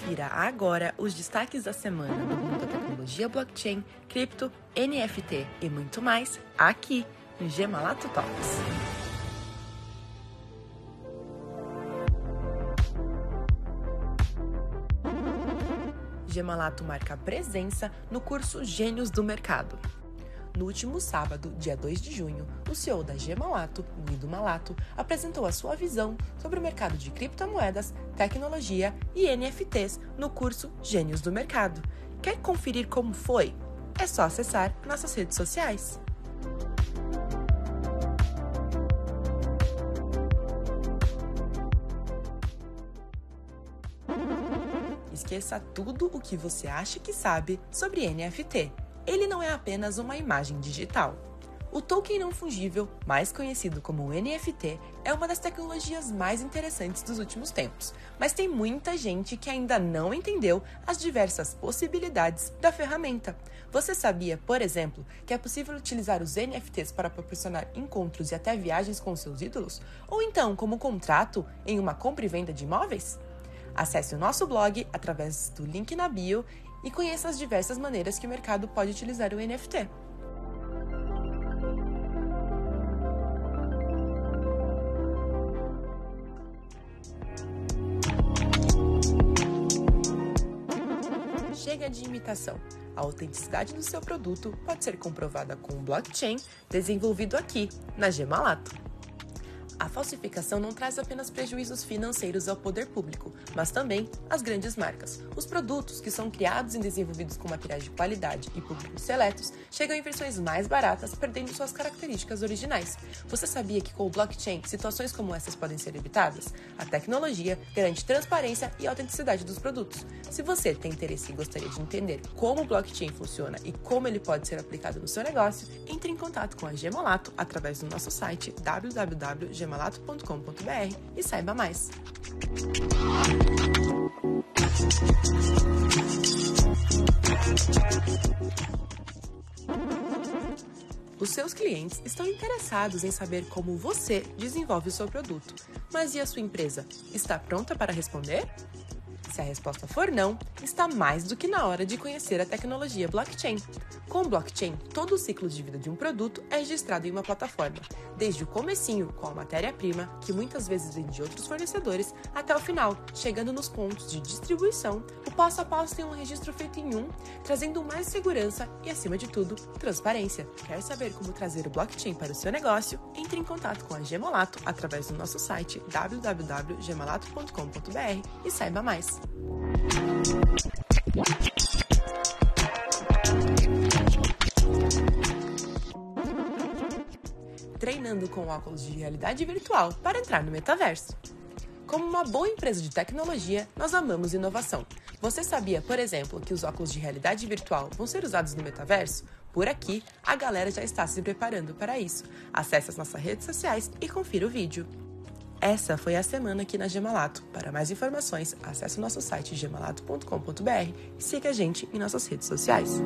Confira agora os destaques da semana do mundo da tecnologia blockchain, cripto, NFT e muito mais aqui no Gemalato Talks. Gemalato marca presença no curso Gênios do Mercado. No último sábado, dia 2 de junho, o CEO da Gemalato, Guido Malato, apresentou a sua visão sobre o mercado de criptomoedas, tecnologia e NFTs no curso Gênios do Mercado. Quer conferir como foi? É só acessar nossas redes sociais. Esqueça tudo o que você acha que sabe sobre NFT ele não é apenas uma imagem digital. O token não fungível, mais conhecido como NFT, é uma das tecnologias mais interessantes dos últimos tempos, mas tem muita gente que ainda não entendeu as diversas possibilidades da ferramenta. Você sabia, por exemplo, que é possível utilizar os NFTs para proporcionar encontros e até viagens com seus ídolos? Ou então como contrato em uma compra e venda de imóveis? Acesse o nosso blog através do link na bio e conheça as diversas maneiras que o mercado pode utilizar o NFT. Chega de imitação. A autenticidade do seu produto pode ser comprovada com um blockchain desenvolvido aqui, na Gemalato. A falsificação não traz apenas prejuízos financeiros ao poder público, mas também às grandes marcas. Os produtos que são criados e desenvolvidos com materiais de qualidade e públicos seletos chegam em versões mais baratas, perdendo suas características originais. Você sabia que com o blockchain situações como essas podem ser evitadas? A tecnologia garante transparência e autenticidade dos produtos. Se você tem interesse e gostaria de entender como o blockchain funciona e como ele pode ser aplicado no seu negócio, entre em contato com a Gemolato através do nosso site www gemalato.com.br e saiba mais. Os seus clientes estão interessados em saber como você desenvolve o seu produto. Mas e a sua empresa? Está pronta para responder? Se a resposta for não, está mais do que na hora de conhecer a tecnologia blockchain. Com blockchain, todo o ciclo de vida de um produto é registrado em uma plataforma, desde o comecinho, com a matéria-prima, que muitas vezes vem de outros fornecedores, até o final, chegando nos pontos de distribuição, o passo a passo tem um registro feito em um, trazendo mais segurança e, acima de tudo, transparência. Quer saber como trazer o blockchain para o seu negócio? Entre em contato com a Gemolato através do nosso site www.gemolato.com.br e saiba mais. Treinando com óculos de realidade virtual para entrar no metaverso. Como uma boa empresa de tecnologia, nós amamos inovação. Você sabia, por exemplo, que os óculos de realidade virtual vão ser usados no metaverso? Por aqui, a galera já está se preparando para isso. Acesse as nossas redes sociais e confira o vídeo. Essa foi a semana aqui na Gemalato. Para mais informações, acesse o nosso site gemalato.com.br e siga a gente em nossas redes sociais.